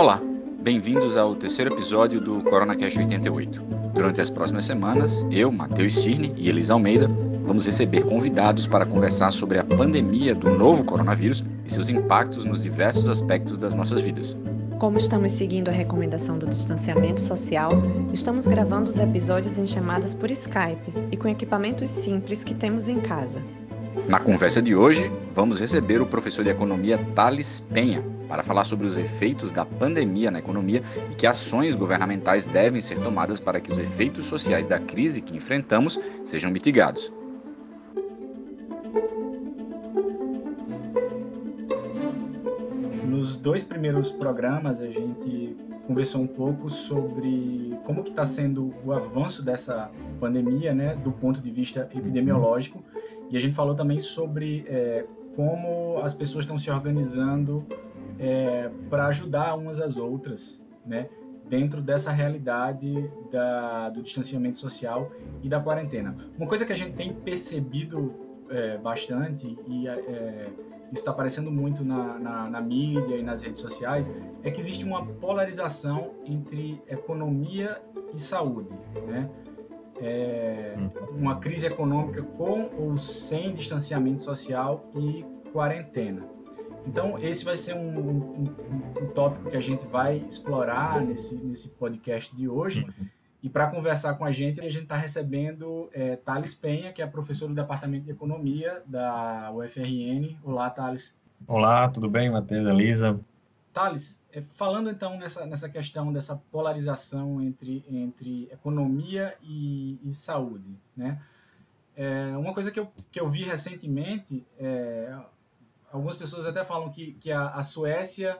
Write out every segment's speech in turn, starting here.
Olá, bem-vindos ao terceiro episódio do CoronaCast 88. Durante as próximas semanas, eu, Matheus Cirne e Elisa Almeida vamos receber convidados para conversar sobre a pandemia do novo coronavírus e seus impactos nos diversos aspectos das nossas vidas. Como estamos seguindo a recomendação do distanciamento social, estamos gravando os episódios em chamadas por Skype e com equipamentos simples que temos em casa. Na conversa de hoje, vamos receber o professor de economia Thales Penha para falar sobre os efeitos da pandemia na economia e que ações governamentais devem ser tomadas para que os efeitos sociais da crise que enfrentamos sejam mitigados. Nos dois primeiros programas a gente conversou um pouco sobre como que está sendo o avanço dessa pandemia, né, do ponto de vista epidemiológico, e a gente falou também sobre é, como as pessoas estão se organizando é, para ajudar umas às outras, né, dentro dessa realidade da, do distanciamento social e da quarentena. Uma coisa que a gente tem percebido é, bastante e é, está aparecendo muito na, na, na, mídia e nas redes sociais, é que existe uma polarização entre economia e saúde, né? É uma crise econômica com ou sem distanciamento social e quarentena. Então, esse vai ser um, um, um, tópico que a gente vai explorar nesse, nesse podcast de hoje. E para conversar com a gente, a gente está recebendo é, Thales Penha, que é professor do Departamento de Economia da UFRN. Olá, Thales. Olá, tudo bem, Matheus, Elisa? Thales, é, falando então nessa, nessa questão dessa polarização entre, entre economia e, e saúde, né? É, uma coisa que eu, que eu vi recentemente, é, algumas pessoas até falam que, que a, a Suécia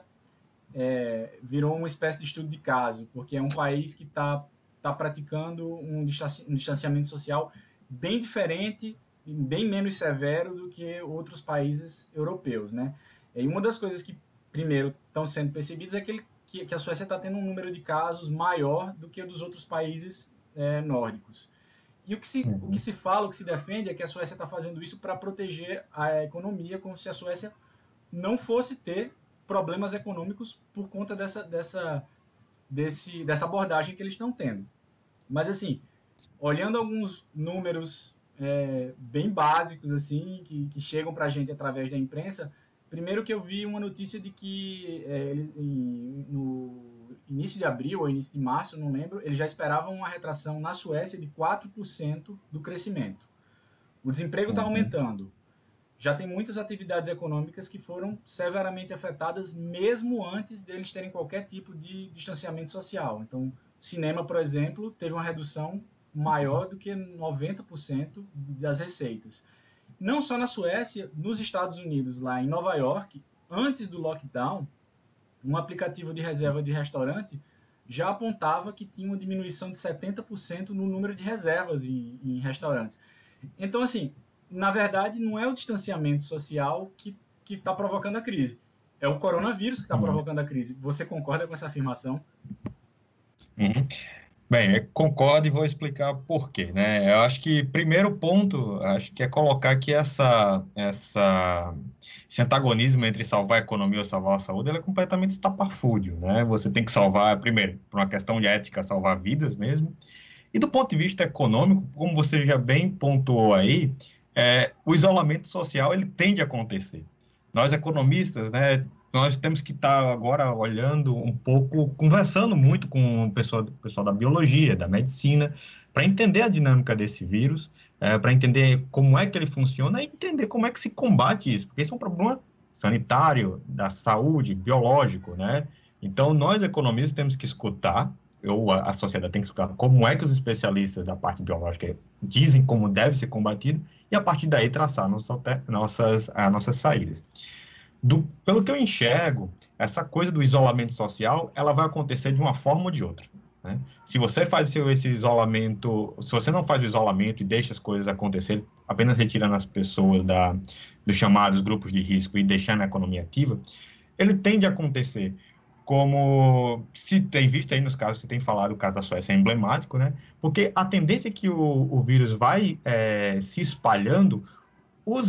é, virou uma espécie de estudo de caso, porque é um país que está tá praticando um distanciamento social bem diferente, bem menos severo do que outros países europeus, né? E uma das coisas que primeiro, estão sendo percebidos é que, ele, que, que a Suécia está tendo um número de casos maior do que dos outros países é, nórdicos. E o que, se, uhum. o que se fala, o que se defende é que a Suécia está fazendo isso para proteger a economia, como se a Suécia não fosse ter problemas econômicos por conta dessa, dessa, desse, dessa abordagem que eles estão tendo. Mas, assim, olhando alguns números é, bem básicos, assim, que, que chegam para a gente através da imprensa, Primeiro que eu vi uma notícia de que é, ele, no início de abril ou início de março, não lembro, eles já esperavam uma retração na Suécia de 4% do crescimento. O desemprego está uhum. aumentando. Já tem muitas atividades econômicas que foram severamente afetadas mesmo antes deles terem qualquer tipo de distanciamento social. Então, cinema, por exemplo, teve uma redução maior do que 90% das receitas não só na Suécia, nos Estados Unidos, lá em Nova York, antes do lockdown, um aplicativo de reserva de restaurante já apontava que tinha uma diminuição de 70% no número de reservas em, em, restaurantes. Então, assim, na verdade, não é o distanciamento social que está provocando a crise. É o coronavírus que está uhum. provocando a crise. Você concorda com essa afirmação? Uhum. Bem, concordo e vou explicar por quê, né? Eu acho que primeiro ponto, acho que é colocar que essa, essa, esse antagonismo entre salvar a economia ou salvar a saúde, é completamente estapafúrdio, né? Você tem que salvar, primeiro, por uma questão de ética, salvar vidas mesmo, e do ponto de vista econômico, como você já bem pontuou aí, é, o isolamento social, ele tende a acontecer. Nós, economistas, né, nós temos que estar tá agora olhando um pouco, conversando muito com o pessoal, pessoal da biologia, da medicina, para entender a dinâmica desse vírus, é, para entender como é que ele funciona e entender como é que se combate isso, porque isso é um problema sanitário, da saúde, biológico, né? Então, nós economistas temos que escutar, ou a, a sociedade tem que escutar como é que os especialistas da parte biológica dizem como deve ser combatido, e a partir daí traçar nossas, nossas, as nossas saídas do, pelo que eu enxergo, essa coisa do isolamento social, ela vai acontecer de uma forma ou de outra. Né? Se você faz seu, esse isolamento, se você não faz o isolamento e deixa as coisas acontecerem, apenas retirando as pessoas da, dos chamados grupos de risco e deixando a economia ativa, ele tende a acontecer como se tem visto aí nos casos, você tem falado, o caso da Suécia é emblemático, né? Porque a tendência é que o, o vírus vai é, se espalhando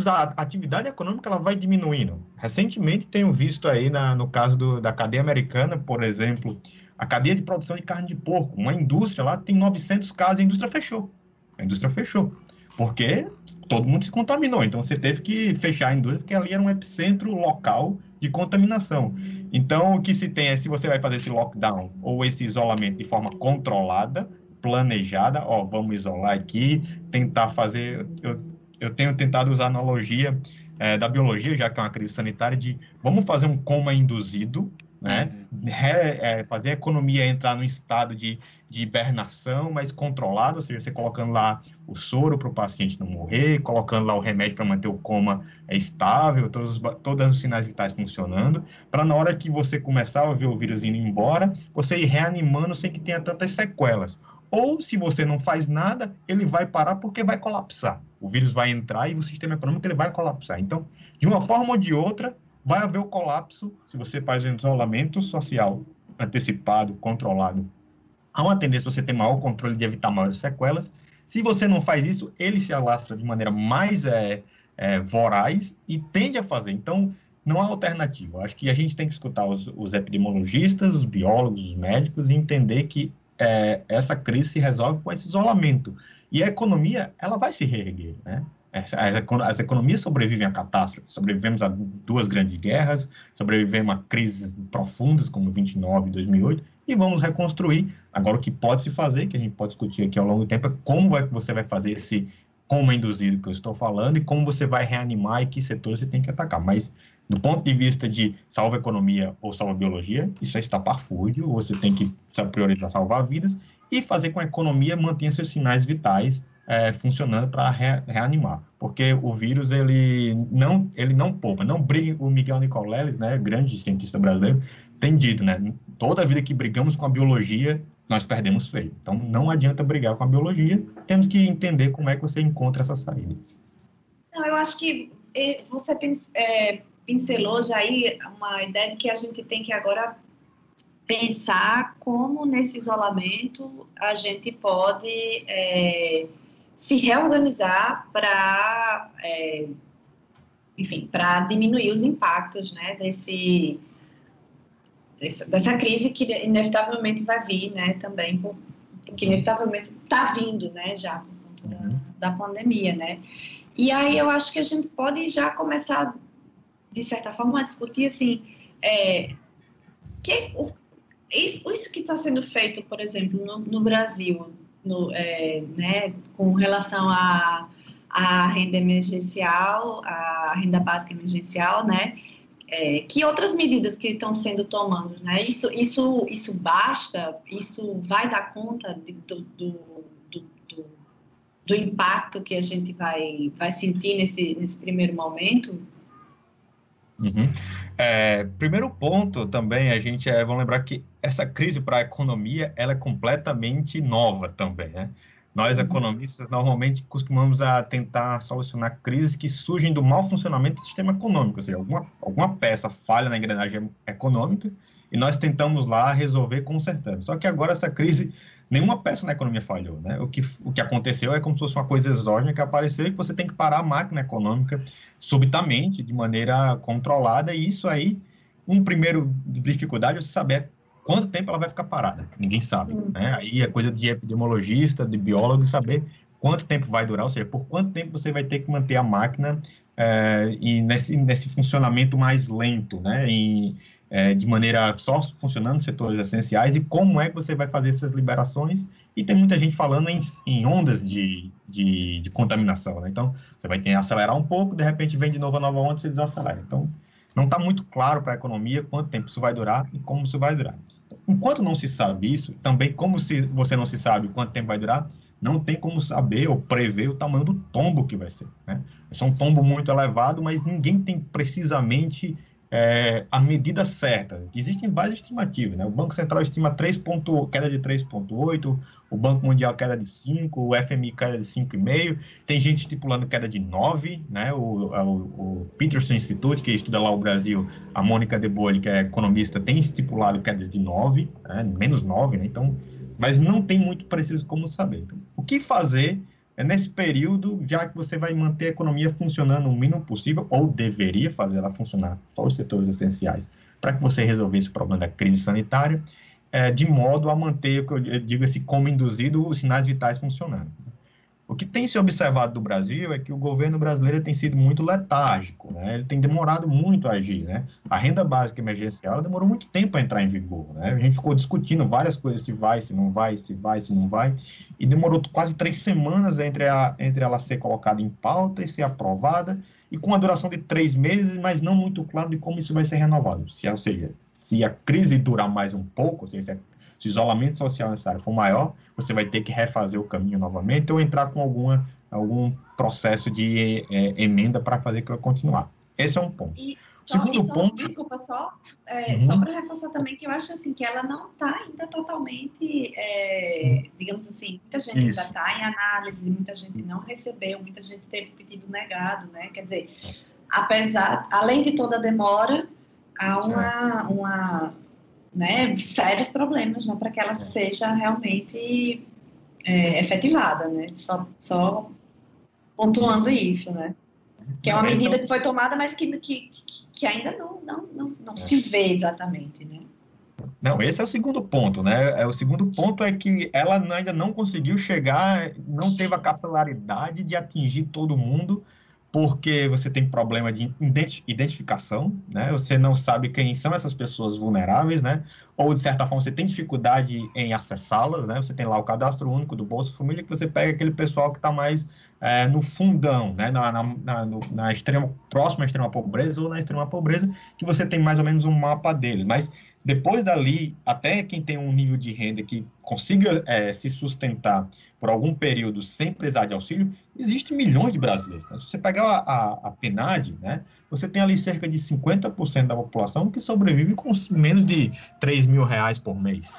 a atividade econômica ela vai diminuindo. Recentemente tenho visto aí na, no caso do, da cadeia americana, por exemplo, a cadeia de produção de carne de porco, uma indústria lá tem 900 casos, a indústria fechou. A indústria fechou. Porque todo mundo se contaminou. Então você teve que fechar a indústria, porque ali era um epicentro local de contaminação. Então o que se tem é se você vai fazer esse lockdown ou esse isolamento de forma controlada, planejada, ó, vamos isolar aqui, tentar fazer. Eu, eu tenho tentado usar a analogia é, da biologia, já que é uma crise sanitária, de vamos fazer um coma induzido, né? Uhum. Re, é, fazer a economia entrar num estado de, de hibernação, mas controlado, ou seja, você colocando lá o soro para o paciente não morrer, colocando lá o remédio para manter o coma é, estável, todos, todos os sinais vitais funcionando, para na hora que você começar a ver o vírus indo embora, você ir reanimando sem que tenha tantas sequelas. Ou, se você não faz nada, ele vai parar porque vai colapsar. O vírus vai entrar e o sistema econômico ele vai colapsar. Então, de uma forma ou de outra, vai haver o colapso se você faz um isolamento social antecipado, controlado. Há uma tendência você ter maior controle de evitar maiores sequelas. Se você não faz isso, ele se alastra de maneira mais é, é, voraz e tende a fazer. Então, não há alternativa. Acho que a gente tem que escutar os, os epidemiologistas, os biólogos, os médicos e entender que é, essa crise se resolve com esse isolamento. E a economia, ela vai se reerguer, né? As, as economias sobrevivem a catástrofes, sobrevivemos a duas grandes guerras, sobrevivemos a crises profundas como 29 e 2008 e vamos reconstruir. Agora, o que pode se fazer, que a gente pode discutir aqui ao longo do tempo, é como é que você vai fazer esse como induzido que eu estou falando e como você vai reanimar e que setor você tem que atacar. Mas, do ponto de vista de salva economia ou salva biologia, isso é estapafúrdio, você tem que priorizar salvar vidas e fazer com que a economia mantenha seus sinais vitais é, funcionando para re, reanimar, porque o vírus ele não ele não poupa, não briga. O Miguel Nicoleles, né, grande cientista brasileiro, tem dito, né, toda vida que brigamos com a biologia nós perdemos feio. Então não adianta brigar com a biologia, temos que entender como é que você encontra essa saída. Não, eu acho que eh, você é, pincelou já aí uma ideia de que a gente tem que agora pensar como nesse isolamento a gente pode é, se reorganizar para, é, enfim, para diminuir os impactos, né, desse, dessa, crise que inevitavelmente vai vir, né, também, por, que inevitavelmente está vindo, né, já por conta da, uhum. da pandemia, né. E aí eu acho que a gente pode já começar, de certa forma, discutir, assim, é, que, o, isso, isso que está sendo feito, por exemplo, no, no Brasil, no, é, né, com relação à a, a, renda emergencial, a renda básica emergencial, né? É, que outras medidas que estão sendo tomadas, né? Isso, isso, isso basta? Isso vai dar conta de, do, do, do, do, impacto que a gente vai, vai sentir nesse, nesse primeiro momento? Uhum. É, primeiro ponto também, a gente é, vamos lembrar que essa crise para a economia, ela é completamente nova também, né? Nós, uhum. economistas, normalmente costumamos a tentar solucionar crises que surgem do mau funcionamento do sistema econômico, ou seja, alguma, alguma peça falha na engrenagem econômica e nós tentamos lá resolver consertando. Só que agora essa crise nenhuma peça na economia falhou, né? O que, o que aconteceu é como se fosse uma coisa exógena que apareceu e que você tem que parar a máquina econômica subitamente, de maneira controlada, e isso aí, um primeiro dificuldade é você saber quanto tempo ela vai ficar parada. Ninguém sabe, né? Aí é coisa de epidemiologista, de biólogo, saber quanto tempo vai durar, ou seja, por quanto tempo você vai ter que manter a máquina é, e nesse, nesse funcionamento mais lento, né? E, é, de maneira só funcionando setores essenciais e como é que você vai fazer essas liberações. E tem muita gente falando em, em ondas de, de, de, contaminação, né? Então, você vai ter acelerar um pouco, de repente vem de novo a nova onda e você desacelera. Então, não está muito claro para a economia quanto tempo isso vai durar e como isso vai durar. Enquanto não se sabe isso, também como se você não se sabe quanto tempo vai durar, não tem como saber ou prever o tamanho do tombo que vai ser. Né? é um tombo muito elevado, mas ninguém tem precisamente é, a medida certa. Existem várias estimativas, né? O Banco Central estima 3 ponto, queda de 3,8, o Banco Mundial queda de 5, o FMI queda de 5,5, tem gente estipulando queda de 9, né? O, o, o, Peterson Institute, que estuda lá o Brasil, a Mônica De que é economista, tem estipulado quedas de 9, né? menos 9, né? Então, mas não tem muito preciso como saber. Então, o que fazer é nesse período, já que você vai manter a economia funcionando o mínimo possível, ou deveria fazer ela funcionar, só os setores essenciais, para que você resolvesse o problema da crise sanitária, é, de modo a manter, eu digo assim, como induzido, os sinais vitais funcionando. O que tem se observado do Brasil é que o governo brasileiro tem sido muito letárgico, né? ele tem demorado muito a agir. Né? A renda básica emergencial demorou muito tempo a entrar em vigor. Né? A gente ficou discutindo várias coisas, se vai, se não vai, se vai, se não vai, e demorou quase três semanas entre, a, entre ela ser colocada em pauta e ser aprovada, e com a duração de três meses, mas não muito claro de como isso vai ser renovado. Se, ou seja, se a crise durar mais um pouco, ou seja, se a se o isolamento social necessário for maior, você vai ter que refazer o caminho novamente ou entrar com alguma, algum processo de é, emenda para fazer aquilo continuar. Esse é um ponto. E, Segundo só, ponto. Desculpa, só, é, uhum. só para reforçar também que eu acho assim que ela não está ainda totalmente, é, digamos assim, muita gente Isso. ainda está em análise, muita gente não recebeu, muita gente teve pedido negado, né? Quer dizer, apesar, além de toda a demora, há uma, uma né, sérios problemas né, para que ela é. seja realmente é, efetivada, né? Só, só pontuando isso, né? Que é uma medida que foi tomada, mas que, que, que ainda não, não, não, não se vê exatamente, né? Não, esse é o segundo ponto, né? É, o segundo ponto é que ela ainda não conseguiu chegar, não teve a capilaridade de atingir todo mundo porque você tem problema de identificação, né? Você não sabe quem são essas pessoas vulneráveis, né? Ou, de certa forma, você tem dificuldade em acessá-las, né? Você tem lá o cadastro único do Bolsa Família, que você pega aquele pessoal que está mais é, no fundão, né? Na, na, na, na extrema, próxima à extrema pobreza ou na extrema pobreza, que você tem mais ou menos um mapa deles. Mas depois dali, até quem tem um nível de renda que consiga é, se sustentar por algum período sem precisar de auxílio, existem milhões de brasileiros. Se você pegar a, a, a PNAD, né, você tem ali cerca de 50% da população que sobrevive com menos de 3 mil reais por mês.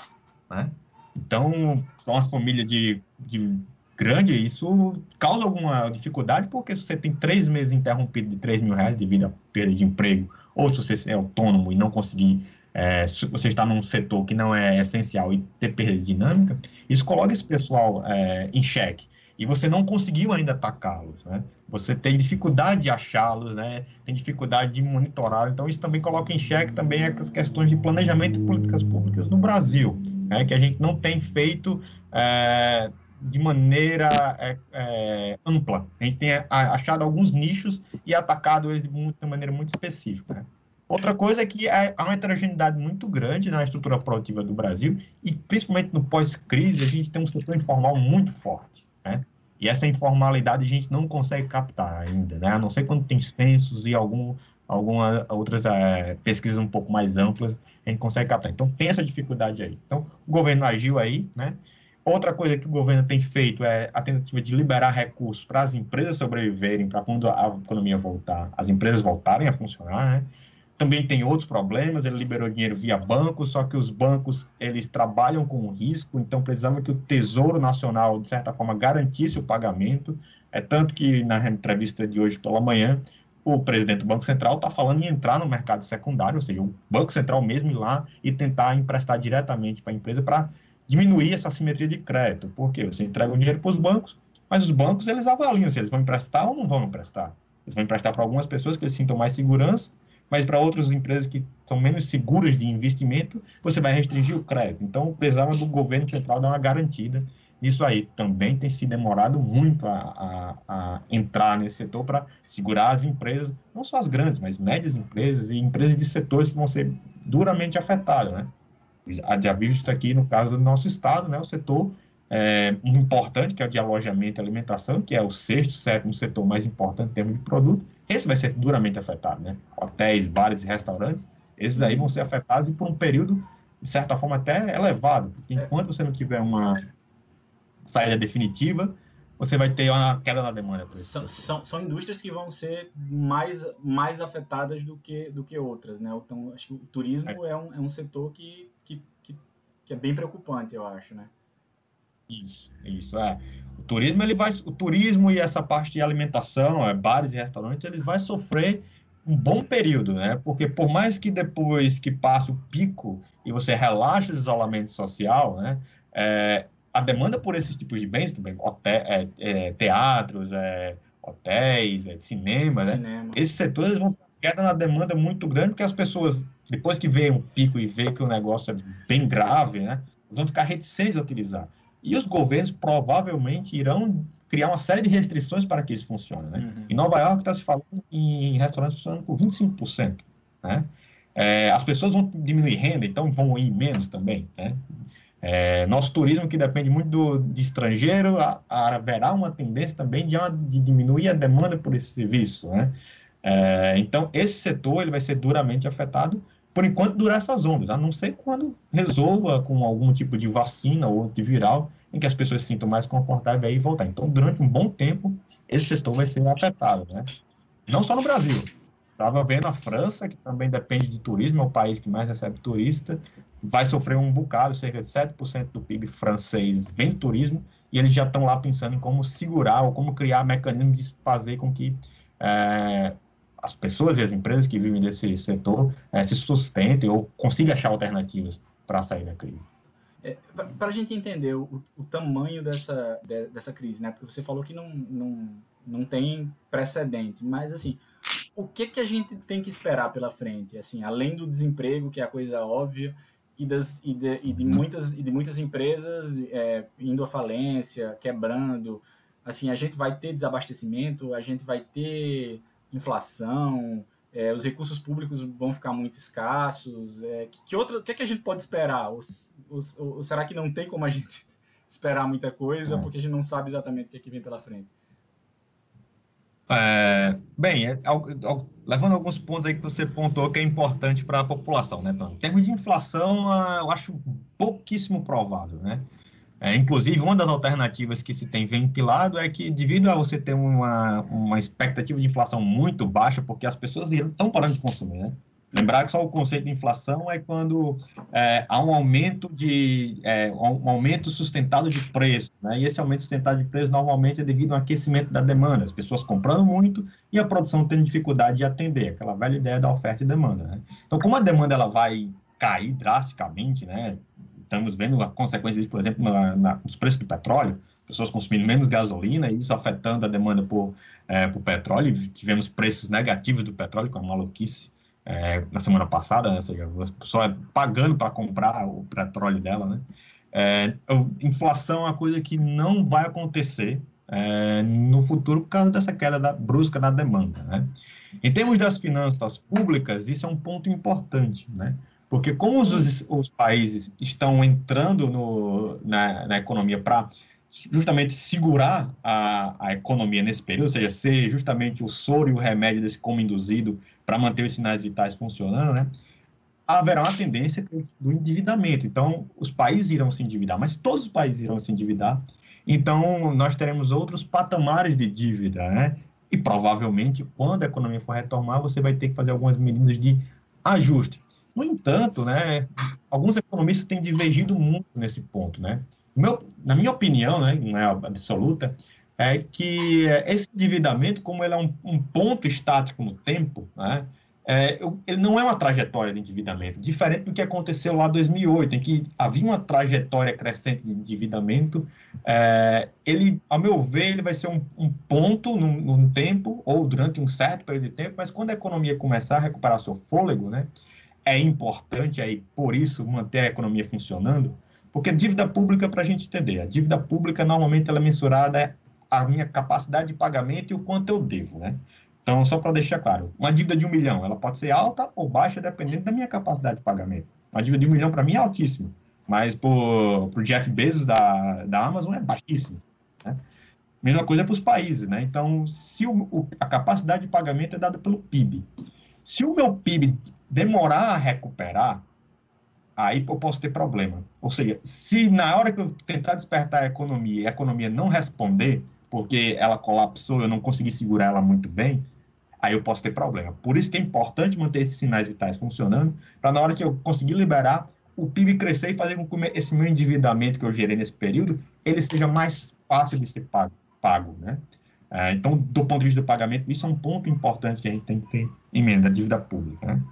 Né? Então, uma família de, de grande, isso causa alguma dificuldade, porque se você tem três meses interrompidos de 3 mil reais devido à perda de emprego, ou se você é autônomo e não conseguir é, se você está num setor que não é essencial e ter perda de dinâmica, isso coloca esse pessoal é, em xeque. E você não conseguiu ainda atacá-los, né? Você tem dificuldade de achá-los, né? Tem dificuldade de monitorar. Então, isso também coloca em xeque também as questões de planejamento de políticas públicas no Brasil, né? Que a gente não tem feito é, de maneira é, é, ampla. A gente tem achado alguns nichos e atacado eles de, muito, de maneira muito específica, né? Outra coisa é que há uma heterogeneidade muito grande na estrutura produtiva do Brasil e, principalmente no pós-crise, a gente tem um setor informal muito forte, né? E essa informalidade a gente não consegue captar ainda, né? A não ser quando tem censos e algum, algumas outras é, pesquisas um pouco mais amplas, a gente consegue captar. Então, tem essa dificuldade aí. Então, o governo agiu aí, né? Outra coisa que o governo tem feito é a tentativa de liberar recursos para as empresas sobreviverem, para quando a economia voltar, as empresas voltarem a funcionar, né? Também tem outros problemas, ele liberou dinheiro via banco, só que os bancos, eles trabalham com risco, então precisava que o Tesouro Nacional, de certa forma, garantisse o pagamento, é tanto que na entrevista de hoje pela manhã, o presidente do Banco Central está falando em entrar no mercado secundário, ou seja, o Banco Central mesmo ir lá e tentar emprestar diretamente para a empresa para diminuir essa simetria de crédito, porque você entrega o dinheiro para os bancos, mas os bancos, eles avaliam se eles vão emprestar ou não vão emprestar. Eles vão emprestar para algumas pessoas que eles sintam mais segurança, mas para outras empresas que são menos seguras de investimento, você vai restringir o crédito. Então, precisava do governo central dar uma garantida nisso aí. Também tem se demorado muito a, a, a entrar nesse setor para segurar as empresas, não só as grandes, mas médias empresas e empresas de setores que vão ser duramente afetadas, né? Já visto aqui no caso do nosso estado, né, o setor é, importante, que é o de alojamento e alimentação, que é o sexto, sétimo setor mais importante em termos de produto, esse vai ser duramente afetado, né? Hotéis, bares e restaurantes, esses aí vão ser afetados e por um período, de certa forma, até elevado, porque enquanto você não tiver uma saída definitiva, você vai ter uma queda na demanda. São, são, são, indústrias que vão ser mais, mais afetadas do que, do que outras, né? Então, acho que o turismo é, é um, é um setor que, que, que, que é bem preocupante, eu acho, né? Isso, isso é. O turismo ele vai, o turismo e essa parte de alimentação, é, bares e restaurantes, ele vai sofrer um bom período, né? Porque por mais que depois que passa o pico e você relaxa o isolamento social, né? É, a demanda por esses tipos de bens também, hotel, é, é, teatros, é, hotéis, é, cinema, né? Cinema. Esses setores vão queda na demanda muito grande, porque as pessoas, depois que vê um pico e vê que o negócio é bem grave, né? vão ficar reticentes a utilizar. E os governos provavelmente irão criar uma série de restrições para que isso funcione. Né? Uhum. Em Nova York está se falando em restaurantes funcionando por 25%. Né? É, as pessoas vão diminuir renda, então vão ir menos também. Né? É, nosso turismo, que depende muito do, de estrangeiro, a, a, haverá uma tendência também de, de, diminuir a demanda por esse serviço. Né? É, então, esse setor ele vai ser duramente afetado por enquanto durar essas ondas, a não ser quando resolva com algum tipo de vacina ou antiviral em que as pessoas se sintam mais confortáveis aí e voltar. Então, durante um bom tempo, esse setor vai ser afetado, né? Não só no Brasil. Estava vendo a França, que também depende de turismo, é o país que mais recebe turista, vai sofrer um bocado, cerca de 7% do PIB francês vem de turismo, e eles já estão lá pensando em como segurar ou como criar mecanismos de fazer com que é, as pessoas e as empresas que vivem desse setor é, se sustentem ou consigam achar alternativas para sair da crise. É, para a gente entender o, o tamanho dessa, de, dessa crise, né? Porque você falou que não, não, não tem precedente, mas assim, o que que a gente tem que esperar pela frente? Assim, além do desemprego, que é a coisa óbvia, e, das, e, de, e de, muitas, e de muitas empresas é, indo à falência, quebrando, assim, a gente vai ter desabastecimento, a gente vai ter inflação, é, os recursos públicos vão ficar muito escassos. É, que, que outra, o que, é que a gente pode esperar? Ou, ou, ou, será que não tem como a gente esperar muita coisa, é. porque a gente não sabe exatamente o que, é que vem pela frente? É, bem, é, levando alguns pontos aí que você pontuou que é importante para a população, né? Em termos de inflação, ah, eu acho pouquíssimo provável, né? É, inclusive, uma das alternativas que se tem ventilado é que, devido a você ter uma, uma expectativa de inflação muito baixa, porque as pessoas estão parando de consumir, né? Lembrar que só o conceito de inflação é quando é, há um aumento de é, um aumento sustentado de preço, né? E esse aumento sustentado de preço normalmente é devido ao aquecimento da demanda, as pessoas comprando muito e a produção tendo dificuldade de atender, aquela velha ideia da oferta e demanda, né? Então, como a demanda ela vai cair drasticamente, né? Estamos vendo a consequência disso, por exemplo, na, na, nos preços do petróleo, pessoas consumindo menos gasolina e isso afetando a demanda por, é, por petróleo. Tivemos preços negativos do petróleo, com a maluquice é, na semana passada, né? ou seja, a pessoa pagando para comprar o petróleo dela, né? É, inflação é uma coisa que não vai acontecer é, no futuro por causa dessa queda da, brusca da demanda, né? Em termos das finanças públicas, isso é um ponto importante, né? Porque como os, os países estão entrando no, na, na economia para justamente segurar a, a economia nesse período, ou seja, ser justamente o soro e o remédio desse como induzido para manter os sinais vitais funcionando, né? haverá uma tendência do endividamento. Então, os países irão se endividar, mas todos os países irão se endividar. Então, nós teremos outros patamares de dívida, né? E provavelmente, quando a economia for retomar, você vai ter que fazer algumas medidas de ajuste. No entanto, né, alguns economistas têm divergido muito nesse ponto. Né? Meu, na minha opinião, né, não é absoluta, é que esse endividamento, como ele é um, um ponto estático no tempo, né, é, ele não é uma trajetória de endividamento, diferente do que aconteceu lá em 2008, em que havia uma trajetória crescente de endividamento. É, ele, ao meu ver, ele vai ser um, um ponto num, num, tempo ou durante um certo período de tempo, mas quando a economia começar a recuperar seu fôlego, né, é importante aí, por isso, manter a economia funcionando, porque dívida pública, para a gente entender, a dívida pública normalmente ela é mensurada a minha capacidade de pagamento e o quanto eu devo, né? Então, só para deixar claro, uma dívida de um milhão, ela pode ser alta ou baixa, dependendo da minha capacidade de pagamento. Uma dívida de um milhão, para mim, é altíssima, mas para o Jeff Bezos da, da Amazon é baixíssima. Né? Mesma coisa para os países, né? Então, se o, o, a capacidade de pagamento é dada pelo PIB, se o meu PIB demorar a recuperar, aí eu posso ter problema. Ou seja, se na hora que eu tentar despertar a economia e a economia não responder, porque ela colapsou, eu não consegui segurar ela muito bem, aí eu posso ter problema. Por isso que é importante manter esses sinais vitais funcionando, para na hora que eu conseguir liberar, o PIB crescer e fazer com que esse meu endividamento que eu gerei nesse período, ele seja mais fácil de ser pago, pago né? É, então, do ponto de vista do pagamento, isso é um ponto importante que a gente tem que ter em mente, da dívida pública, né?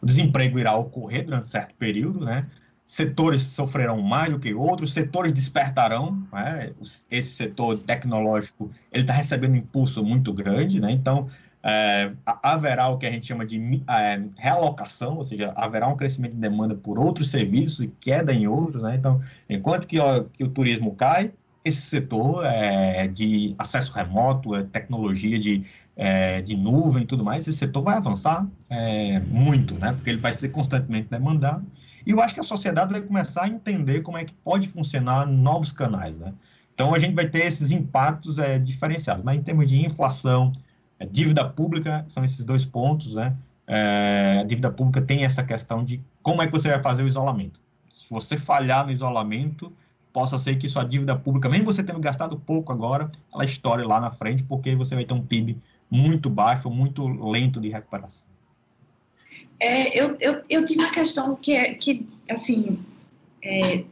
O desemprego irá ocorrer durante certo período, né? setores sofrerão mais do que outros, setores despertarão, né? esse setor tecnológico ele está recebendo um impulso muito grande, né? então é, haverá o que a gente chama de é, realocação, ou seja, haverá um crescimento de demanda por outros serviços e queda em outros, né? então enquanto que, ó, que o turismo cai, esse setor é, de acesso remoto, é, tecnologia de, é, de nuvem e tudo mais, esse setor vai avançar é, muito, né? Porque ele vai ser constantemente demandado. E eu acho que a sociedade vai começar a entender como é que pode funcionar novos canais, né? Então a gente vai ter esses impactos é, diferenciados. Mas em termos de inflação, é, dívida pública, são esses dois pontos, né? É, a dívida pública tem essa questão de como é que você vai fazer o isolamento. Se você falhar no isolamento, possa ser que sua dívida pública, mesmo você tendo gastado pouco agora, ela estoure lá na frente, porque você vai ter um PIB muito baixo, muito lento de recuperação. É, eu, eu, eu tinha uma questão que é que, assim, é,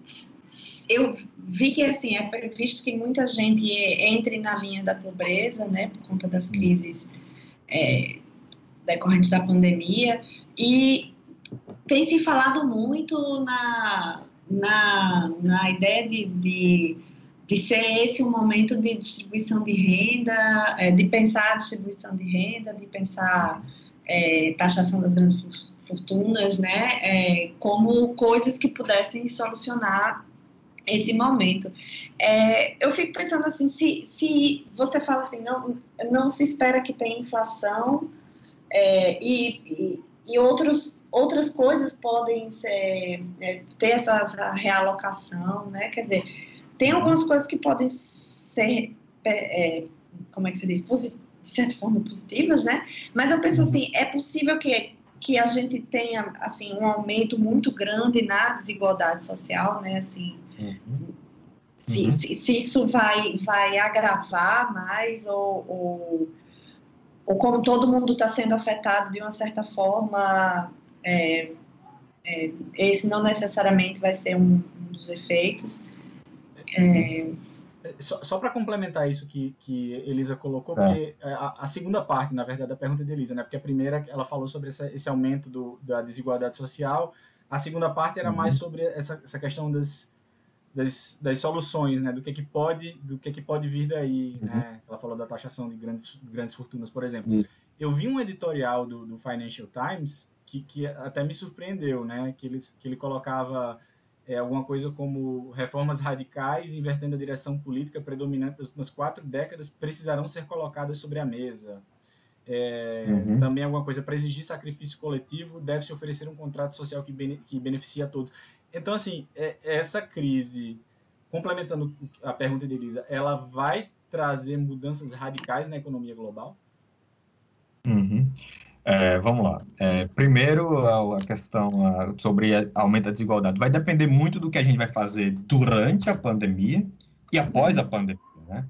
eu vi que, assim, é previsto que muita gente entre na linha da pobreza, né, por conta das hum. crises é, decorrentes da pandemia, e tem se falado muito na, na, na ideia de, de, de ser esse um momento de distribuição de renda, é, de pensar a distribuição de renda, de pensar é, taxação das grandes fortunas, né, é, como coisas que pudessem solucionar esse momento. É, eu fico pensando assim, se, se você fala assim, não, não se espera que tenha inflação é, e, e, e outros outras coisas podem ser, é, ter essa, essa, realocação, né? Quer dizer, tem algumas coisas que podem ser, é, é como é que se diz, de certa forma positivas, né? Mas eu penso assim, é possível que que a gente tenha assim um aumento muito grande na desigualdade social, né? Assim, uhum. Se, uhum. se, se, isso vai vai agravar mais ou, ou, ou como todo mundo está sendo afetado de uma certa forma, é, é, esse não necessariamente vai ser um, um dos efeitos. É, só, só para complementar isso que, que Elisa colocou, é. porque a, a, segunda parte, na verdade, da pergunta de Elisa, né? Porque a primeira ela falou sobre essa, esse aumento do, da desigualdade social, a segunda parte era uhum. mais sobre essa, essa questão das, das, das, soluções, né? Do que que pode, do que que pode vir daí, uhum. né? Ela falou da taxação de grandes, grandes fortunas, por exemplo. Isso. Eu vi um editorial do, do Financial Times que, que até me surpreendeu, né? Que, eles, que ele colocava é, alguma coisa como reformas radicais invertendo a direção política predominante nas quatro décadas precisarão ser colocadas sobre a mesa. É, uhum. Também alguma coisa para exigir sacrifício coletivo deve-se oferecer um contrato social que, bene, que beneficie a todos. Então, assim, é, essa crise, complementando a pergunta de Elisa, ela vai trazer mudanças radicais na economia global? Uhum. É, vamos lá. É, primeiro, a, questão sobre aumento da desigualdade. Vai depender muito do que a gente vai fazer durante a pandemia e após a pandemia. Né?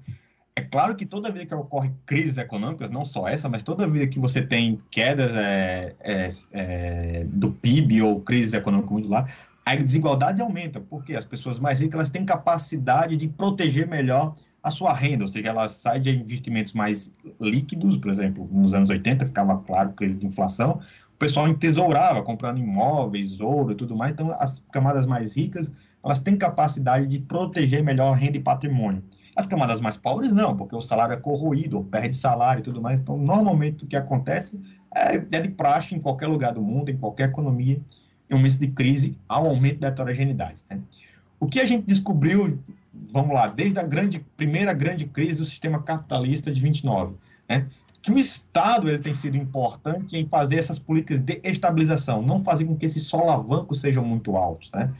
É claro que toda vida que ocorre crises econômicas, não só essa, mas toda vida que você tem quedas é, é, é do PIB ou crises econômicas muito lá, a desigualdade aumenta, porque as pessoas mais ricas elas têm capacidade de proteger melhor a sua renda, ou seja, ela sai de investimentos mais líquidos, por exemplo, nos anos 80 ficava claro crise de inflação, o pessoal entesourava, comprando imóveis, ouro e tudo mais, então as camadas mais ricas, elas têm capacidade de proteger melhor renda e patrimônio. As camadas mais pobres não, porque o salário é corroído, ou perde salário e tudo mais, então normalmente o que acontece é, é de praxe em qualquer lugar do mundo, em qualquer economia, em um momento de crise, há um aumento da heterogeneidade. Né? O que a gente descobriu vamos lá, desde a grande, primeira grande crise do sistema capitalista de 29, né? que o Estado ele tem sido importante em fazer essas políticas de estabilização, não fazer com que esses solavancos sejam muito altos, né?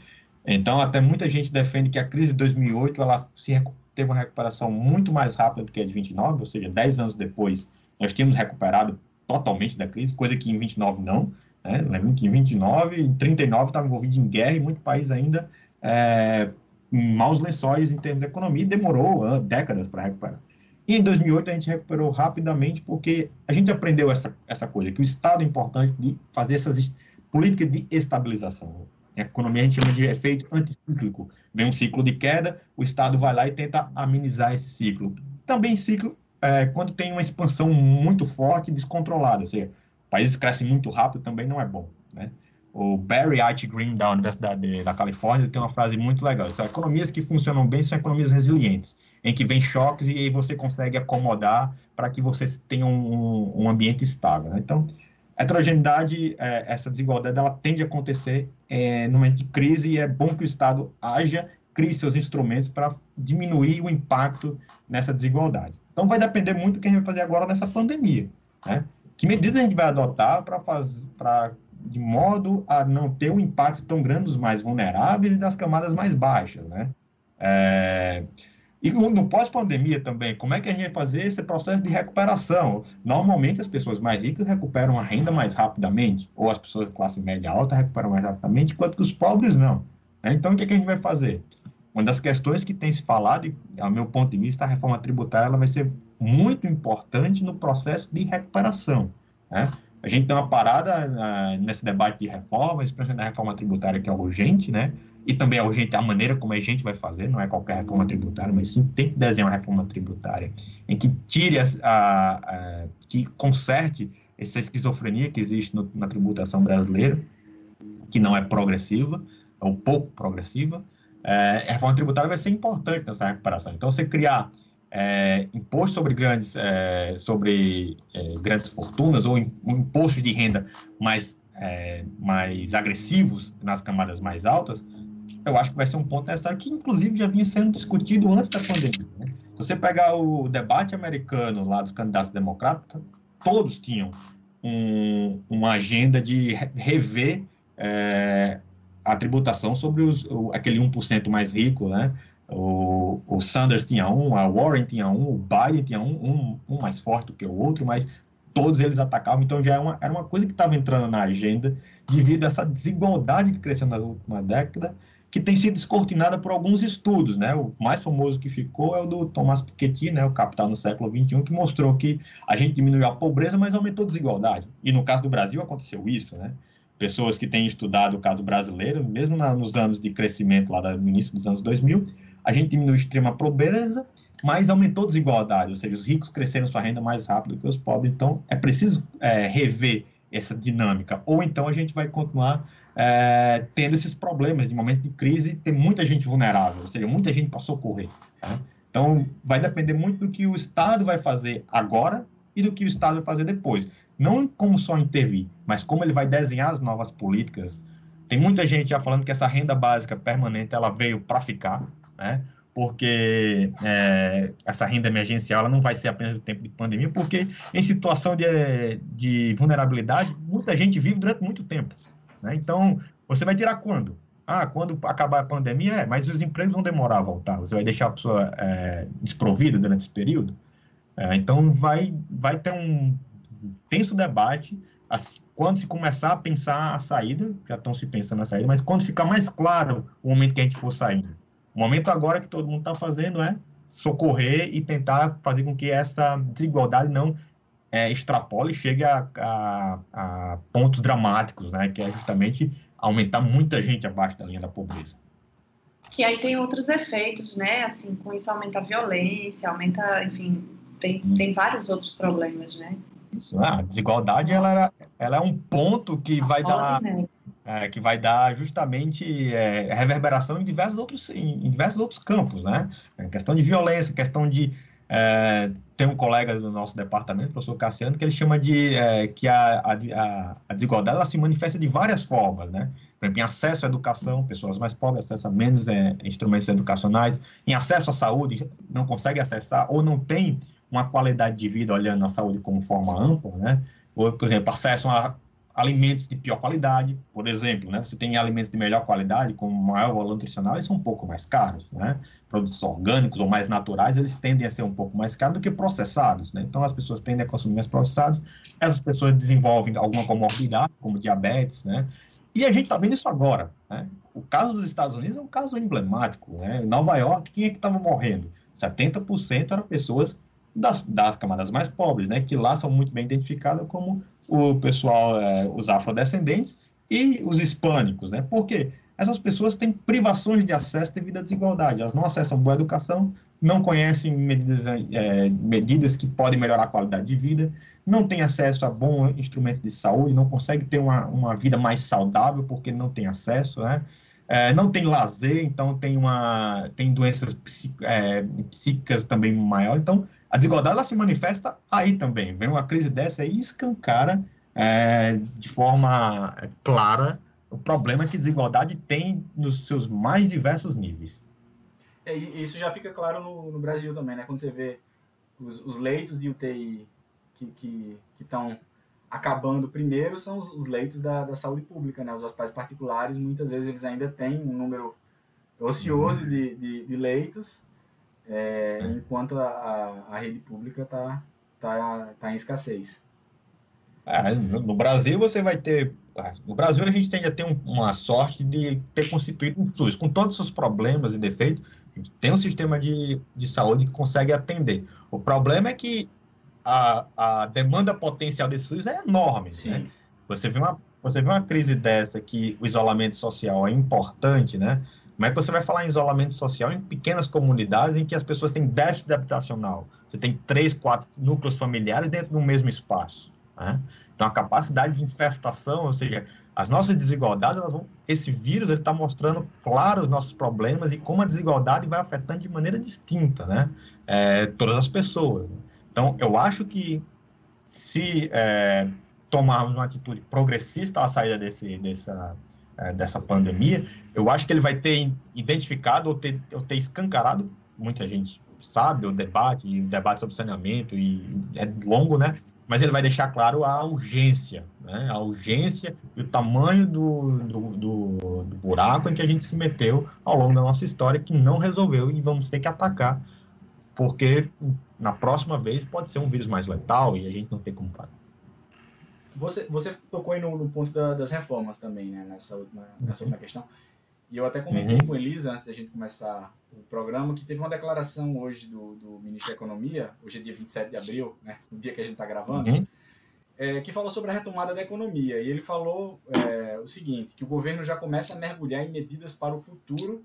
Então, até muita gente defende que a crise de 2008 ela se teve uma recuperação muito mais rápida do que a de 29, ou seja, 10 anos depois nós tínhamos recuperado totalmente da crise, coisa que em 29 não, né? Lembrando que em 29 e 39 estava envolvido em guerra e muito país ainda é, maus lençóis em termos de economia e demorou uh, décadas para recuperar. E em 2008 a gente recuperou rapidamente porque a gente aprendeu essa, essa coisa, que o Estado é importante de fazer essas políticas de estabilização. A economia a gente chama de efeito anticíclico. Vem um ciclo de queda, o Estado vai lá e tenta amenizar esse ciclo. Também ciclo é, quando tem uma expansão muito forte e descontrolada, ou seja, países crescem muito rápido também não é bom, né? O Barry H. Green, da Universidade da Califórnia, tem uma frase muito legal. São economias que funcionam bem são economias resilientes, em que vem choques e aí você consegue acomodar para que você tenha um, um ambiente estável. Né? Então, a heterogeneidade, é, essa desigualdade, ela tende a acontecer é, no momento de crise e é bom que o Estado haja, crie seus instrumentos para diminuir o impacto nessa desigualdade. Então, vai depender muito do que a gente vai fazer agora nessa pandemia. Né? Que medidas a gente vai adotar para de modo a não ter um impacto tão grande dos mais vulneráveis e das camadas mais baixas, né? É, e no pós-pandemia também, como é que a gente vai fazer esse processo de recuperação? Normalmente as pessoas mais ricas recuperam a renda mais rapidamente, ou as pessoas de classe média alta recuperam mais rapidamente, enquanto que os pobres não. Né? Então, o que, é que a gente vai fazer? Uma das questões que tem se falado, e ao meu ponto de vista, a reforma tributária ela vai ser muito importante no processo de recuperação. Né? A gente tem uma parada uh, nesse debate de reforma, especialmente na reforma tributária, que é urgente, né? E também é urgente a maneira como a gente vai fazer, não é qualquer reforma tributária, mas sim tem que desenhar uma reforma tributária em que tire, a, a, a que conserte essa esquizofrenia que existe no, na tributação brasileira, que não é progressiva, ou pouco progressiva. É, a reforma tributária vai ser importante nessa recuperação. Então, você criar é, imposto sobre grandes, é, sobre é, grandes fortunas ou um imposto de renda mais, é, mais agressivos nas camadas mais altas, eu acho que vai ser um ponto necessário que, inclusive, já vinha sendo discutido antes da pandemia. Né? Você pegar o debate americano lá dos candidatos democratas, todos tinham um, uma agenda de rever é, a tributação sobre os, aquele 1% mais rico, né? O, o, Sanders tinha um, a Warren tinha um, o Biden tinha um, um, um mais forte do que o outro, mas todos eles atacavam, então já era é uma, era uma coisa que estava entrando na agenda devido a essa desigualdade que cresceu na última década, que tem sido descortinada por alguns estudos, né? O mais famoso que ficou é o do Thomas Piketty, né? O Capital no século XXI, que mostrou que a gente diminuiu a pobreza, mas aumentou a desigualdade. E no caso do Brasil aconteceu isso, né? Pessoas que têm estudado o caso brasileiro, mesmo na, nos anos de crescimento lá no início dos anos 2000, a gente diminuiu a extrema pobreza, mas aumentou a desigualdade, ou seja, os ricos cresceram sua renda mais rápido que os pobres. Então, é preciso é, rever essa dinâmica, ou então a gente vai continuar é, tendo esses problemas de momento de crise, tem muita gente vulnerável, ou seja, muita gente para socorrer. Né? Então, vai depender muito do que o Estado vai fazer agora e do que o Estado vai fazer depois. Não como só intervir, mas como ele vai desenhar as novas políticas. Tem muita gente já falando que essa renda básica permanente ela veio para ficar, né? porque é, essa renda emergencial ela não vai ser apenas no tempo de pandemia, porque em situação de, de vulnerabilidade, muita gente vive durante muito tempo. Né? Então, você vai tirar quando? Ah, quando acabar a pandemia, é, mas os empregos vão demorar a voltar. Você vai deixar a pessoa é, desprovida durante esse período? É, então, vai, vai ter um tenso debate quando se começar a pensar a saída, já estão se pensando na saída, mas quando ficar mais claro o momento que a gente for saindo. O momento agora que todo mundo está fazendo é socorrer e tentar fazer com que essa desigualdade não é, extrapole e chegue a, a, a, pontos dramáticos, né? Que é justamente aumentar muita gente abaixo da linha da pobreza. Que aí tem outros efeitos, né? Assim, com isso aumenta a violência, aumenta, enfim, tem, hum. tem vários outros problemas, né? Isso, a desigualdade ela, era, ela é um ponto que vai dar é, que vai dar justamente é, reverberação em diversos outros em, em, diversos outros campos, né? É, questão de violência, questão de é, tem um colega do nosso departamento, o professor Cassiano, que ele chama de é, que a, a, a, desigualdade ela se manifesta de várias formas, né? Por exemplo, em acesso à educação, pessoas mais pobres acessam menos é, instrumentos educacionais, em acesso à saúde, não consegue acessar ou não tem uma qualidade de vida olhando a saúde como forma ampla, né? Ou, por exemplo, acesso a alimentos de pior qualidade, por exemplo, né? Você tem alimentos de melhor qualidade, com maior valor nutricional, eles são um pouco mais caros, né? Produtos orgânicos ou mais naturais, eles tendem a ser um pouco mais caros do que processados, né? Então, as pessoas tendem a consumir mais processados, essas pessoas desenvolvem alguma comorbidade, como diabetes, né? E a gente está vendo isso agora, né? O caso dos Estados Unidos é um caso emblemático, né? Em Nova York, quem é que estava morrendo? 70% eram pessoas das, das camadas mais pobres, né, que lá são muito bem identificadas como o pessoal, é, os afrodescendentes e os hispânicos, né? Por quê? essas pessoas têm privações de acesso devido à desigualdade. Elas não acessam boa educação, não conhecem medidas, é, medidas que podem melhorar a qualidade de vida, não têm acesso a bons instrumentos de saúde, não conseguem ter uma, uma vida mais saudável porque não tem acesso, né? É, não tem lazer, então tem uma tem doenças é, psíquicas também maior. Então a desigualdade ela se manifesta aí também. Vem uma crise dessa aí escancara é, de forma clara o problema que desigualdade tem nos seus mais diversos níveis. É, isso já fica claro no, no, Brasil também, né? Quando você vê os, os leitos de UTI que estão acabando primeiro são os, os leitos da, da, saúde pública, né? Os hospitais particulares, muitas vezes eles ainda têm um número ocioso de, de, de leitos, é, enquanto a, a, a, rede pública está tá, tá em escassez. É, no Brasil você vai ter. Ah, no Brasil a gente tende a ter um, uma sorte de ter constituído um SUS, com todos os seus problemas e defeitos, a gente tem um sistema de, de saúde que consegue atender. O problema é que a, a demanda potencial desse SUS é enorme. Né? Você, vê uma, você vê uma crise dessa que o isolamento social é importante, né? Como é que você vai falar em isolamento social em pequenas comunidades em que as pessoas têm déficit habitacional? Você tem três, quatro núcleos familiares dentro do mesmo espaço. Né? Então, a capacidade de infestação, ou seja, as nossas desigualdades, vão, esse vírus está mostrando claro os nossos problemas e como a desigualdade vai afetando de maneira distinta, né? É, todas as pessoas. Então, eu acho que se é, tomarmos uma atitude progressista à saída desse, dessa, é, dessa pandemia, eu acho que ele vai ter identificado ou ter, ou ter escancarado, muita gente sabe, o debate, e o debate sobre saneamento, e é longo, né? mas ele vai deixar claro a urgência, né? a urgência e o tamanho do, do, do, do, buraco em que a gente se meteu ao longo da nossa história, que não resolveu e vamos ter que atacar, porque na próxima vez pode ser um vírus mais letal e a gente não tem como parar. Você, você tocou aí no, no ponto da, das reformas também, né, nessa última, nessa última questão. E eu até comentei uhum. com Elisa, antes da gente começar o programa, que teve uma declaração hoje do, do ministro da Economia, hoje é dia 27 de abril, né, o dia que a gente está gravando, uhum. é, que falou sobre a retomada da economia. E ele falou é, o seguinte, que o governo já começa a mergulhar em medidas para o futuro,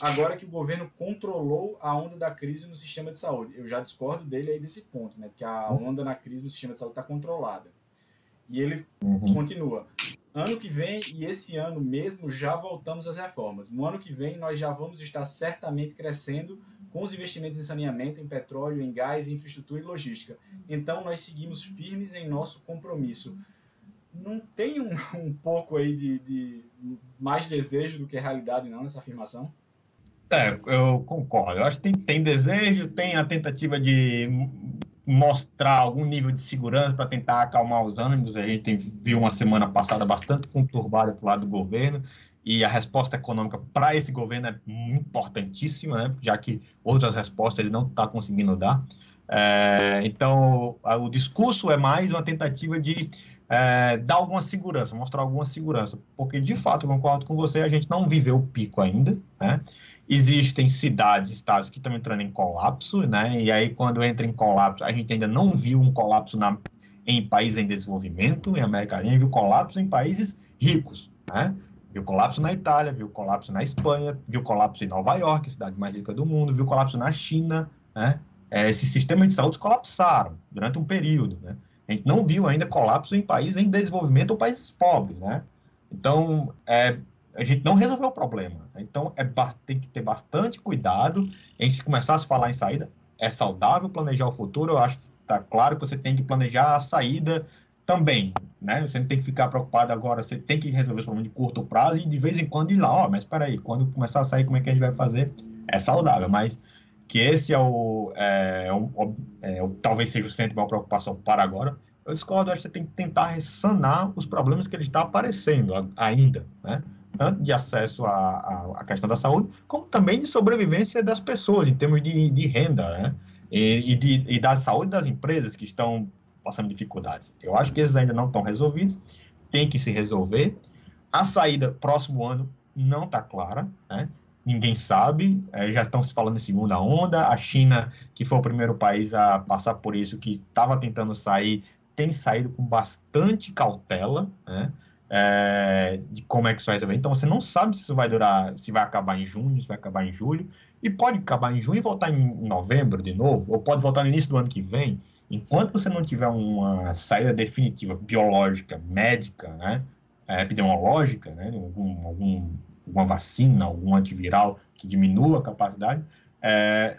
agora que o governo controlou a onda da crise no sistema de saúde. Eu já discordo dele aí desse ponto, né, que a uhum. onda na crise no sistema de saúde está controlada. E ele uhum. continua. Ano que vem e esse ano mesmo já voltamos às reformas. No ano que vem nós já vamos estar certamente crescendo com os investimentos em saneamento, em petróleo, em gás, em infraestrutura e logística. Então nós seguimos firmes em nosso compromisso. Não tem um, um pouco aí de, de mais desejo do que realidade não nessa afirmação? É, eu concordo. Eu acho que tem, tem desejo, tem a tentativa de mostrar algum nível de segurança para tentar acalmar os ânimos. A gente tem, viu uma semana passada bastante conturbada para lado do governo e a resposta econômica para esse governo é importantíssima, né? já que outras respostas ele não está conseguindo dar. É, então, o discurso é mais uma tentativa de é, dar alguma segurança, mostrar alguma segurança, porque de fato, concordo com você, a gente não viveu o pico ainda, né? Existem cidades, estados que estão entrando em colapso, né? E aí, quando entra em colapso, a gente ainda não viu um colapso na, em países em desenvolvimento, em América Latina, viu colapso em países ricos, né? Viu colapso na Itália, viu colapso na Espanha, viu colapso em Nova York, cidade mais rica do mundo, viu colapso na China, né? É, esses sistemas de saúde colapsaram durante um período, né? A gente não viu ainda colapso em países em desenvolvimento ou países pobres, né? Então, é, a gente não resolveu o problema. Então, é, tem que ter bastante cuidado em se começar a se falar em saída. É saudável planejar o futuro, eu acho que está claro que você tem que planejar a saída também, né? Você não tem que ficar preocupado agora, você tem que resolver os problemas de curto prazo e de vez em quando ir lá, ó, mas espera aí, quando começar a sair, como é que a gente vai fazer? É saudável, mas que esse é o, é, o, é, o talvez seja o centro de maior preocupação para agora, eu discordo, acho que você tem que tentar sanar os problemas que ele está aparecendo ainda, né? tanto de acesso à, à, questão da saúde, como também de sobrevivência das pessoas, em termos de, de renda, né? E, e, de, e da saúde das empresas que estão passando dificuldades. Eu acho que esses ainda não estão resolvidos, tem que se resolver. A saída próximo ano não está clara, né? Ninguém sabe, é, já estão se falando em segunda onda. A China, que foi o primeiro país a passar por isso, que estava tentando sair, tem saído com bastante cautela, né? é, de como é que isso vai resolver. Então, você não sabe se isso vai durar, se vai acabar em junho, se vai acabar em julho, e pode acabar em junho e voltar em novembro de novo, ou pode voltar no início do ano que vem. Enquanto você não tiver uma saída definitiva biológica, médica, né, é, epidemiológica, né, algum, algum, alguma vacina, algum antiviral que diminua a capacidade, é,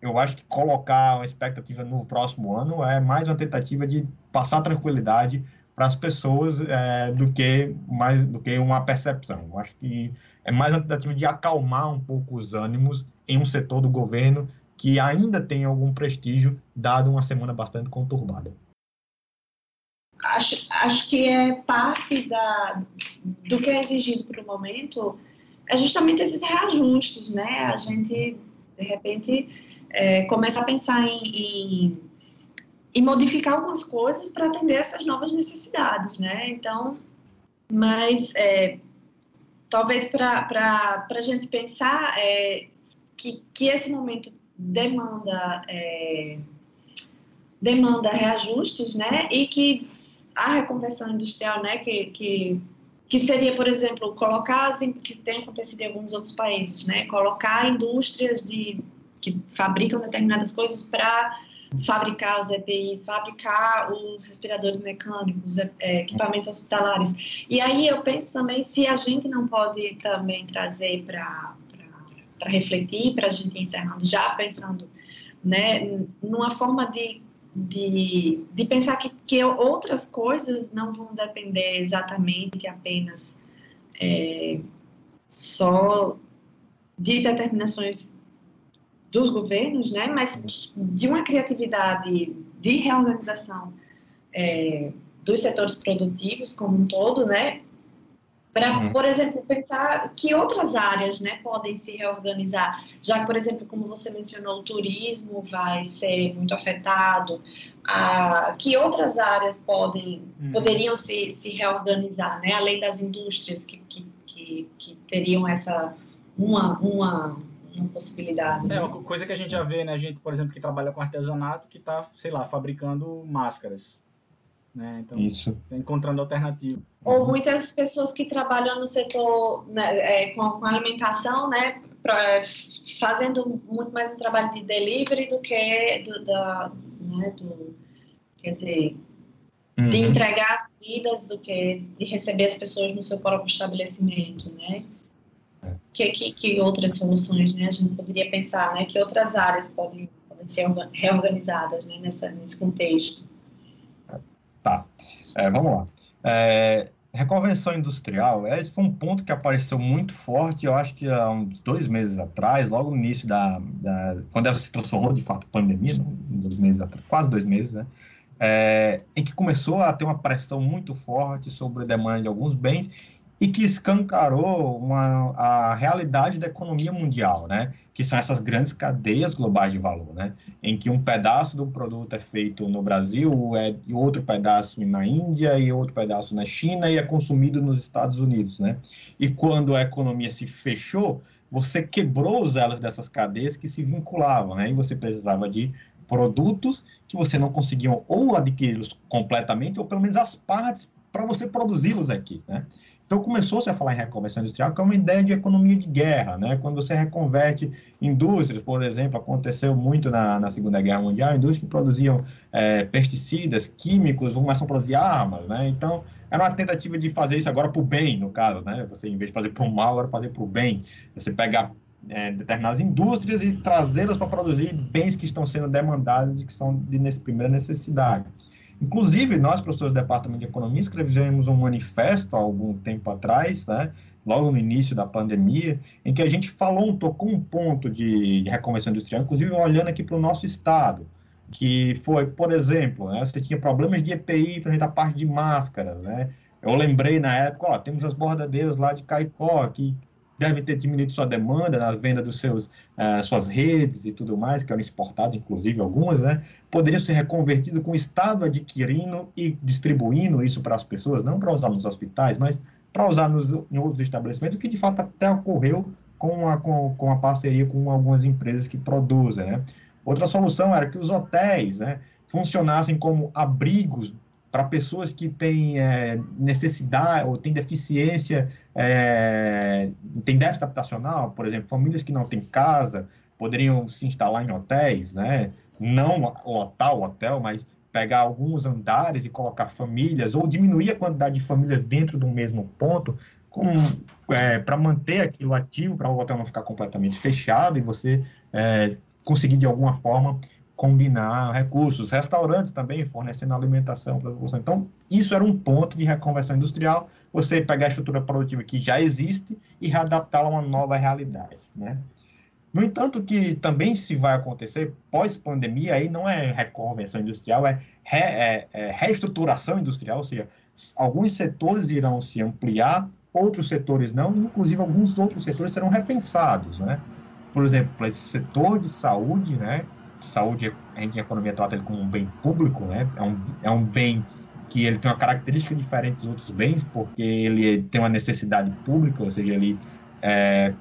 eu acho que colocar uma expectativa no próximo ano é mais uma tentativa de passar tranquilidade para as pessoas é, do que mais do que uma percepção. Eu acho que é mais uma tentativa de acalmar um pouco os ânimos em um setor do governo que ainda tem algum prestígio, dado uma semana bastante conturbada. Acho, acho que é parte da, do que é exigido para o momento é justamente esses reajustes, né? A gente, de repente, é, começa a pensar em, em, em modificar algumas coisas para atender essas novas necessidades, né? Então, mas é, talvez para a gente pensar é, que, que esse momento demanda é, demanda reajustes, né? E que a reconversão industrial, né? Que, que, que seria, por exemplo, colocar que tem acontecido em alguns outros países, né? Colocar indústrias de que fabricam determinadas coisas para fabricar os EPIs, fabricar os respiradores mecânicos, é, é, equipamentos hospitalares. E aí eu penso também se a gente não pode também trazer para refletir, para a gente encerrando, já pensando né, numa forma de, de, de pensar que, que outras coisas não vão depender exatamente apenas é, só de determinações dos governos, né, mas de uma criatividade de reorganização é, dos setores produtivos como um todo, né, para, uhum. por exemplo, pensar que outras áreas né, podem se reorganizar, já que, por exemplo, como você mencionou, o turismo vai ser muito afetado, a, que outras áreas podem, uhum. poderiam se, se reorganizar, né, além das indústrias que, que, que, que teriam essa uma, uma, uma possibilidade. É, uma coisa que a gente já vê, né, a gente, por exemplo, que trabalha com artesanato, que está, sei lá, fabricando máscaras. Né? Então, Isso. Tá encontrando alternativa. Ou muitas pessoas que trabalham no setor né, é, com, com, alimentação, né, pra, fazendo muito mais um trabalho de delivery do que do, da, né, do, quer dizer, uhum. de entregar as comidas do que de receber as pessoas no seu próprio estabelecimento, né? É. Que, que, que outras soluções, né, a gente poderia pensar, né, que outras áreas podem, podem ser reorganizadas, né, nessa, nesse contexto. Tá, é, vamos lá. É, reconversão industrial, esse foi um ponto que apareceu muito forte, eu acho que há uns dois meses atrás, logo no início da, da quando ela se transformou de fato pandemia, dois meses atrás, quase dois meses, né? É, em que começou a ter uma pressão muito forte sobre a demanda de alguns bens e que escancarou uma, a realidade da economia mundial, né? Que são essas grandes cadeias globais de valor, né? Em que um pedaço do produto é feito no Brasil, é, e outro pedaço na Índia, e outro pedaço na China, e é consumido nos Estados Unidos, né? E quando a economia se fechou, você quebrou os elos dessas cadeias que se vinculavam, né? E você precisava de produtos que você não conseguia ou adquiri-los completamente, ou pelo menos as partes para você produzi-los aqui, né? Então começou-se a falar em reconversão industrial, que é uma ideia de economia de guerra, né? Quando você reconverte indústrias, por exemplo, aconteceu muito na, na Segunda Guerra Mundial, indústrias que produziam é, pesticidas, químicos, começam a produzir armas, né? Então era uma tentativa de fazer isso agora para o bem, no caso, né? Você em vez de fazer para o mal, agora fazer para o bem. Você pegar é, determinadas indústrias e trazê-las para produzir bens que estão sendo demandados e que são de primeira necessidade. Inclusive, nós, professores do Departamento de Economia, escrevemos um manifesto há algum tempo atrás, né, logo no início da pandemia, em que a gente falou, tocou um ponto de, reconversão industrial, inclusive olhando aqui para o nosso estado, que foi, por exemplo, né, você tinha problemas de EPI para a parte de máscaras, né? Eu lembrei na época, ó, temos as bordadeiras lá de Caicó, que devem ter diminuído sua demanda na venda dos seus uh, suas redes e tudo mais, que eram exportadas, inclusive algumas, né? Poderiam ser reconvertidos com o Estado adquirindo e distribuindo isso para as pessoas, não para usar nos hospitais, mas para usar nos, em outros estabelecimentos, o que de fato até ocorreu com a, com, com a parceria com algumas empresas que produzem, né? Outra solução era que os hotéis, né, funcionassem como abrigos para pessoas que têm é, necessidade ou têm deficiência, é, têm déficit habitacional, por exemplo, famílias que não têm casa, poderiam se instalar em hotéis, né? não lotar o hotel, mas pegar alguns andares e colocar famílias, ou diminuir a quantidade de famílias dentro do mesmo ponto, é, para manter aquilo ativo, para o hotel não ficar completamente fechado e você é, conseguir de alguma forma combinar recursos. Restaurantes também fornecendo alimentação para a população. Então, isso era um ponto de reconversão industrial, você pegar a estrutura produtiva que já existe e readaptá-la a uma nova realidade, né? No entanto, que também se vai acontecer pós-pandemia, aí não é reconversão industrial, é, re, é, é reestruturação industrial, ou seja, alguns setores irão se ampliar, outros setores não, inclusive alguns outros setores serão repensados, né? Por exemplo, esse setor de saúde, né? Saúde, a gente em economia trata ele como um bem público, né? É um, é um bem que ele tem uma característica diferente dos outros bens, porque ele tem uma necessidade pública, ou seja, ele é,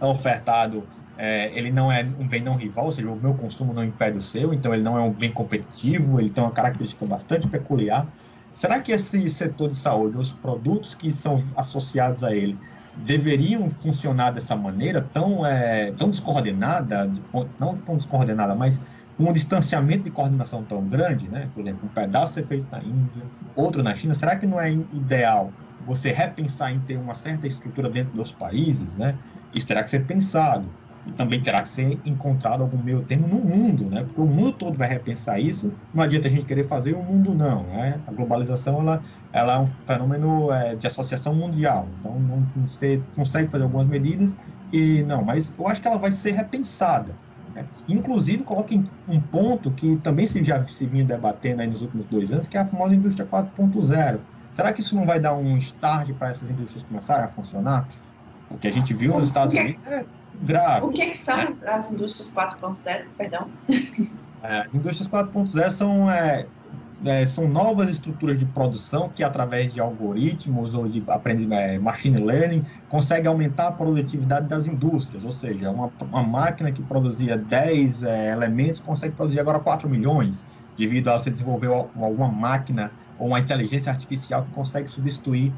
é ofertado é, ele não é um bem não rival, ou seja, o meu consumo não impede o seu, então ele não é um bem competitivo, ele tem uma característica bastante peculiar. Será que esse setor de saúde, os produtos que são associados a ele, deveriam funcionar dessa maneira tão, é, tão descoordenada, não tão descoordenada, mas com um distanciamento de coordenação tão grande, né? Por exemplo, um pedaço ser feito na Índia, outro na China. Será que não é ideal você repensar em ter uma certa estrutura dentro dos países, né? Isso terá que ser pensado e também terá que ser encontrado algum meio termo no mundo, né? Porque o mundo todo vai repensar isso. Não adianta a gente querer fazer o mundo não, né? A globalização ela, ela é um fenômeno é, de associação mundial. Então não, você consegue fazer algumas medidas e não, mas eu acho que ela vai ser repensada. Né? Inclusive coloquem um ponto que também se já se vinha debatendo nos últimos dois anos, que é a famosa indústria 4.0. Será que isso não vai dar um start para essas indústrias começarem a funcionar? O que a gente viu nos Estados Unidos é grave. O que, é que são as, as indústrias 4.0? Perdão. É, indústrias 4.0 são, é, é, são novas estruturas de produção que, através de algoritmos ou de aprendizagem é, machine learning, conseguem aumentar a produtividade das indústrias. Ou seja, uma, uma máquina que produzia 10 é, elementos consegue produzir agora 4 milhões, devido a você desenvolver alguma máquina ou uma inteligência artificial que consegue substituir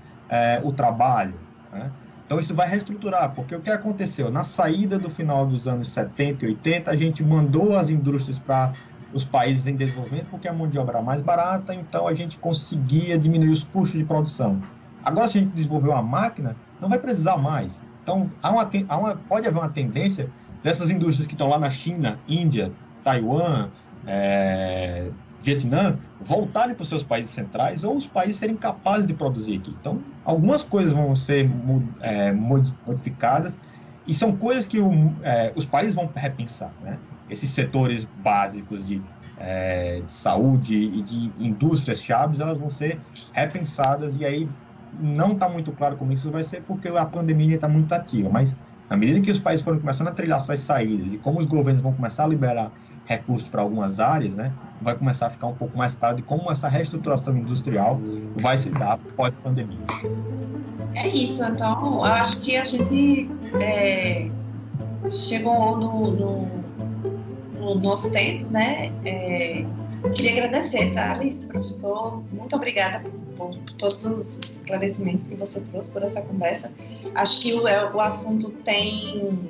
o trabalho. Né? Então isso vai reestruturar, porque o que aconteceu? Na saída do final dos anos 70 e 80, a gente mandou as indústrias para os países em desenvolvimento porque a mão de obra era mais barata, então a gente conseguia diminuir os custos de produção. Agora, se a gente desenvolver uma máquina, não vai precisar mais. Então, há uma, há uma, pode haver uma tendência dessas indústrias que estão lá na China, Índia, Taiwan, é, Vietnã voltarem para os seus países centrais ou os países serem capazes de produzir aqui. Então, algumas coisas vão ser é, modificadas e são coisas que o, é, os países vão repensar. Né? Esses setores básicos de, é, de saúde e de indústrias chaves, elas vão ser repensadas e aí não está muito claro como isso vai ser porque a pandemia está muito ativa, mas na medida que os países forem começando a trilhar suas saídas e como os governos vão começar a liberar recursos para algumas áreas, né, vai começar a ficar um pouco mais claro de como essa reestruturação industrial vai se dar pós-pandemia. É isso, então acho que a gente é, chegou no, no, no, nosso tempo, né? É, queria agradecer, Thales, professor, muito obrigada por, por, todos os esclarecimentos que você trouxe, por essa conversa. Acho que o, é, o assunto tem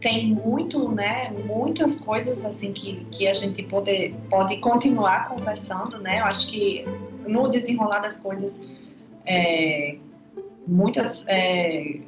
tem muito, né, muitas coisas assim que, que a gente pode, pode continuar conversando, né? Eu acho que no desenrolar das coisas, é, muitas é,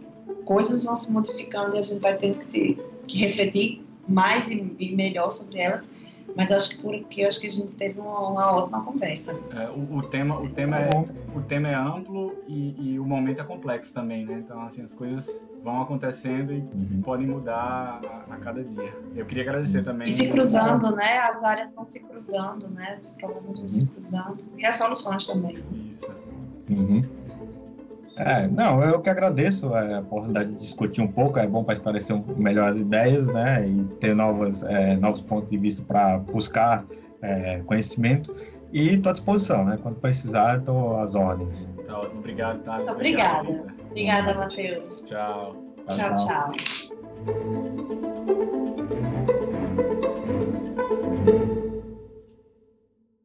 coisas vão se modificando e a gente vai tendo que, se, que refletir mais e, e melhor sobre elas. Mas acho que porque acho que a gente teve uma, uma ótima conversa. É, o, o, tema, o, tema é, o tema é amplo e, e, o momento é complexo também, né? Então, assim, as coisas vão acontecendo e uhum. podem mudar a, a, cada dia. Eu queria agradecer também. E se cruzando, né? As áreas vão se cruzando, né? Os problemas vão se uhum. cruzando. E as soluções também. Isso. Uhum. É, não, eu que agradeço é, a oportunidade de discutir um pouco, é bom para esclarecer um, melhor as ideias, né, e ter novas, é, novos pontos de vista para buscar é, conhecimento, e estou à disposição, né, quando precisar, estou às ordens. Tá ótimo, obrigado, tá? Obrigada. Obrigada, Matheus. Tchau. Tchau, tchau. tchau.